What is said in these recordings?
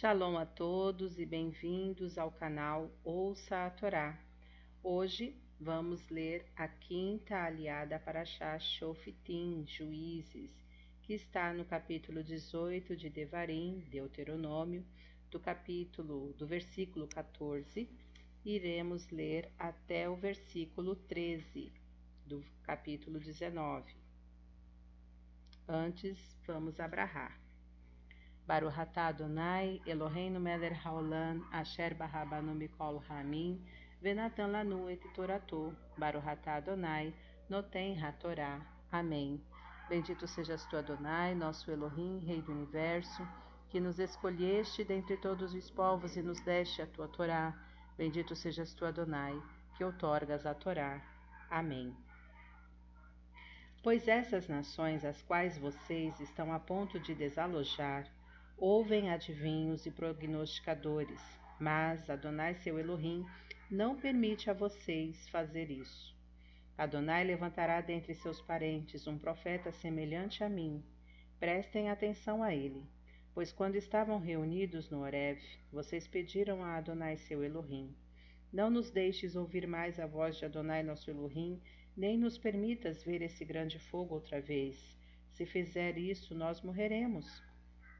Shalom a todos e bem-vindos ao canal Ouça a Torá. Hoje vamos ler a quinta aliada para Shah Shofitim, Juízes, que está no capítulo 18 de Devarim, Deuteronômio, do capítulo do versículo 14, iremos ler até o versículo 13 do capítulo 19. Antes, vamos abrahar. Baruch atah Adonai, Eloheinu melech haolam, asher barabanu mikol hamim, venatan lanu et toratou, Baruch atah Adonai, noten hatorá. Amém. Bendito sejas tu, Adonai, nosso Elohim, Rei do Universo, que nos escolheste dentre todos os povos e nos deste a tua Torá. Bendito sejas tu, Adonai, que outorgas a Torá. Amém. Pois essas nações, as quais vocês estão a ponto de desalojar, ouvem adivinhos e prognosticadores, mas Adonai seu Elohim não permite a vocês fazer isso. Adonai levantará dentre seus parentes um profeta semelhante a mim. Prestem atenção a ele, pois quando estavam reunidos no Horeb, vocês pediram a Adonai seu Elohim: Não nos deixes ouvir mais a voz de Adonai nosso Elohim, nem nos permitas ver esse grande fogo outra vez. Se fizer isso, nós morreremos.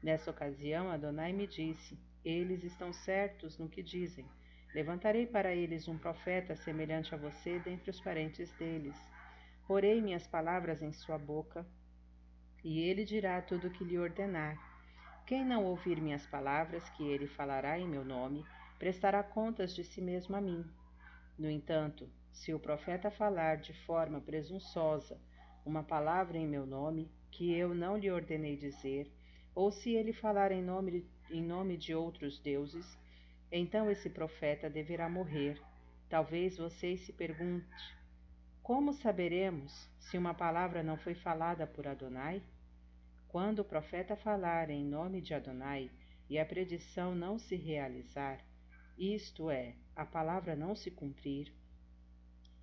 Nessa ocasião, Adonai me disse: Eles estão certos no que dizem. Levantarei para eles um profeta semelhante a você dentre os parentes deles. Porei minhas palavras em sua boca, e ele dirá tudo o que lhe ordenar. Quem não ouvir minhas palavras, que ele falará em meu nome, prestará contas de si mesmo a mim. No entanto, se o profeta falar de forma presunçosa uma palavra em meu nome, que eu não lhe ordenei dizer, ou se ele falar em nome, em nome de outros deuses, então esse profeta deverá morrer. Talvez vocês se pergunte: como saberemos se uma palavra não foi falada por Adonai? Quando o profeta falar em nome de Adonai e a predição não se realizar, isto é, a palavra não se cumprir,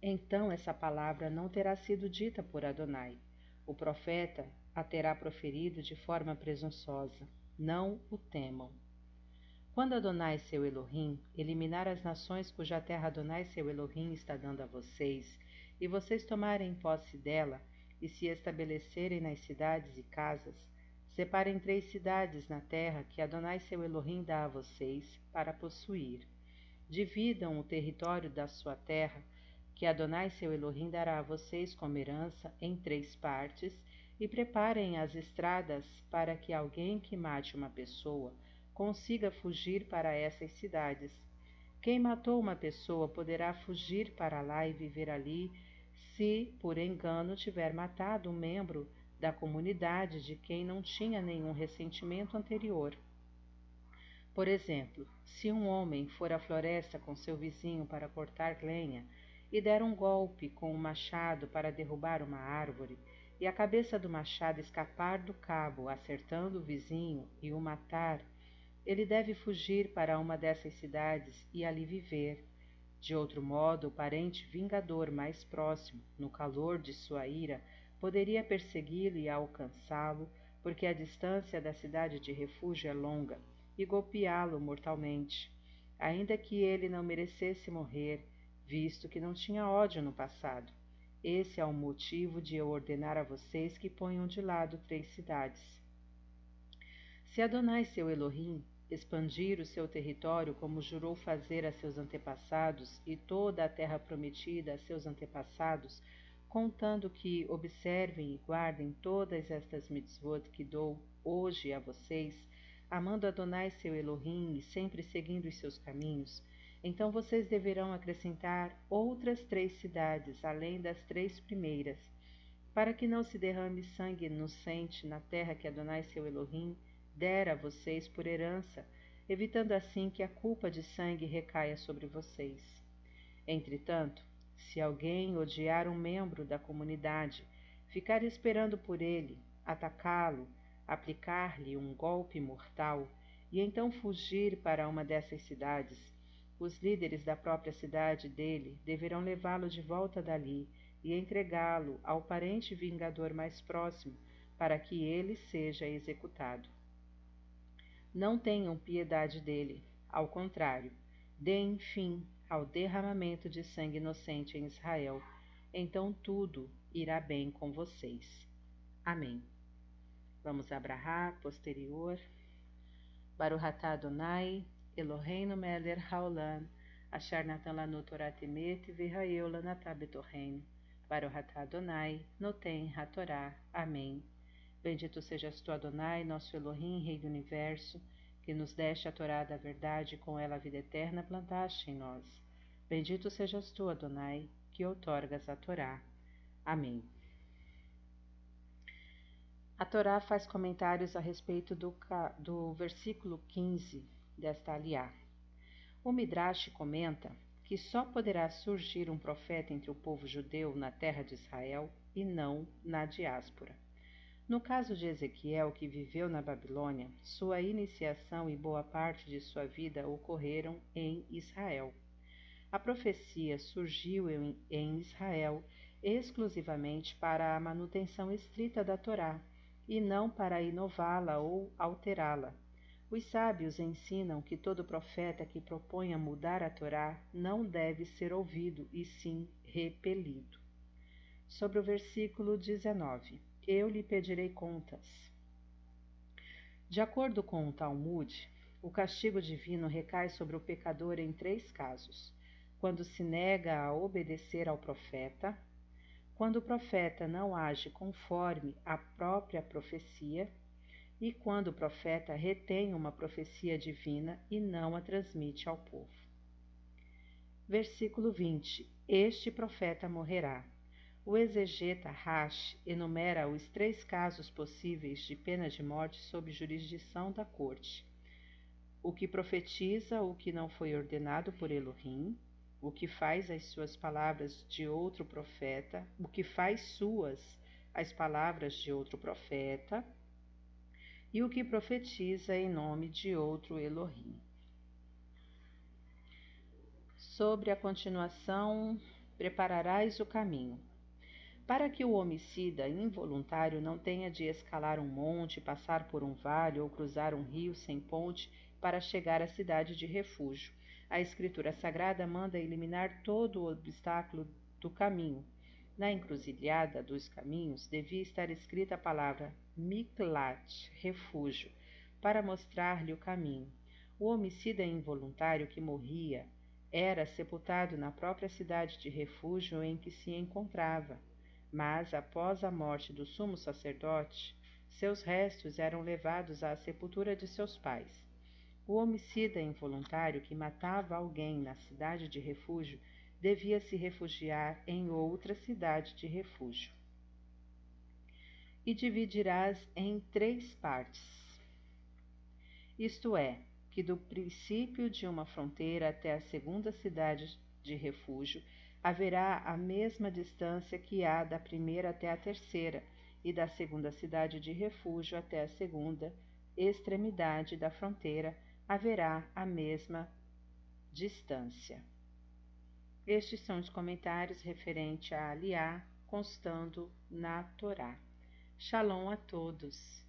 então essa palavra não terá sido dita por Adonai. O profeta a terá proferido de forma presunçosa. Não o temam. Quando Adonai seu Elohim eliminar as nações cuja terra Adonai seu Elohim está dando a vocês, e vocês tomarem posse dela e se estabelecerem nas cidades e casas, separem três cidades na terra que Adonai seu Elohim dá a vocês para possuir. Dividam o território da sua terra, que Adonai seu Elohim dará a vocês como herança, em três partes, e preparem as estradas para que alguém que mate uma pessoa consiga fugir para essas cidades. Quem matou uma pessoa poderá fugir para lá e viver ali, se por engano tiver matado um membro da comunidade de quem não tinha nenhum ressentimento anterior. Por exemplo, se um homem for à floresta com seu vizinho para cortar lenha e der um golpe com um machado para derrubar uma árvore, e a cabeça do machado escapar do cabo, acertando o vizinho e o matar, ele deve fugir para uma dessas cidades e ali viver. De outro modo, o parente vingador mais próximo, no calor de sua ira, poderia persegui-lo e alcançá-lo, porque a distância da cidade de refúgio é longa, e golpeá-lo mortalmente, ainda que ele não merecesse morrer, visto que não tinha ódio no passado. Esse é o motivo de eu ordenar a vocês que ponham de lado três cidades. Se Adonai seu Elohim expandir o seu território como jurou fazer a seus antepassados e toda a terra prometida a seus antepassados, contando que observem e guardem todas estas mitzvot que dou hoje a vocês, amando Adonai seu Elohim e sempre seguindo os seus caminhos, então vocês deverão acrescentar outras três cidades, além das três primeiras, para que não se derrame sangue inocente na terra que Adonai seu Elohim dera a vocês por herança, evitando assim que a culpa de sangue recaia sobre vocês. Entretanto, se alguém odiar um membro da comunidade, ficar esperando por ele, atacá-lo, aplicar-lhe um golpe mortal e então fugir para uma dessas cidades, os líderes da própria cidade dele deverão levá-lo de volta dali e entregá-lo ao parente vingador mais próximo, para que ele seja executado. não tenham piedade dele, ao contrário, deem fim ao derramamento de sangue inocente em Israel, então tudo irá bem com vocês. Amém. Vamos abrahar posterior. Baruhatá Adonai, Eloheinu Meler Haolam, Asher Natan Lanu Torah Temet, Virraeu Lanatá Betorreino, Baruhatá Adonai, Noten HaTorá. Amém. Bendito sejas tu, Adonai, nosso Elohim, Rei do Universo, que nos deste a Torá da verdade e com ela a vida eterna plantaste em nós. Bendito sejas tu, Adonai, que outorgas a Torá. Amém. A Torá faz comentários a respeito do, do versículo 15 desta aliá. O Midrash comenta que só poderá surgir um profeta entre o povo judeu na terra de Israel e não na diáspora. No caso de Ezequiel, que viveu na Babilônia, sua iniciação e boa parte de sua vida ocorreram em Israel. A profecia surgiu em Israel exclusivamente para a manutenção estrita da Torá e não para inová-la ou alterá-la. Os sábios ensinam que todo profeta que proponha mudar a Torá não deve ser ouvido e sim repelido. Sobre o versículo 19 eu lhe pedirei contas. De acordo com o Talmud, o castigo divino recai sobre o pecador em três casos: quando se nega a obedecer ao profeta, quando o profeta não age conforme a própria profecia e quando o profeta retém uma profecia divina e não a transmite ao povo. Versículo 20: Este profeta morrerá. O exegeta Rash enumera os três casos possíveis de pena de morte sob jurisdição da corte: o que profetiza o que não foi ordenado por Elohim, o que faz as suas palavras de outro profeta, o que faz suas as palavras de outro profeta, e o que profetiza em nome de outro Elohim. Sobre a continuação, prepararás o caminho. Para que o homicida involuntário não tenha de escalar um monte, passar por um vale ou cruzar um rio sem ponte para chegar à cidade de refúgio, a Escritura Sagrada manda eliminar todo o obstáculo do caminho. Na encruzilhada dos caminhos devia estar escrita a palavra Miklat, refúgio, para mostrar-lhe o caminho. O homicida involuntário que morria era sepultado na própria cidade de refúgio em que se encontrava. Mas, após a morte do sumo sacerdote, seus restos eram levados à sepultura de seus pais. O homicida involuntário que matava alguém na cidade de refúgio devia se refugiar em outra cidade de refúgio. E dividirás em três partes. Isto é, que do princípio de uma fronteira até a segunda cidade de refúgio haverá a mesma distância que há da primeira até a terceira, e da segunda cidade de refúgio até a segunda extremidade da fronteira haverá a mesma distância. Estes são os comentários referentes a Aliá constando na Torá. Shalom a todos.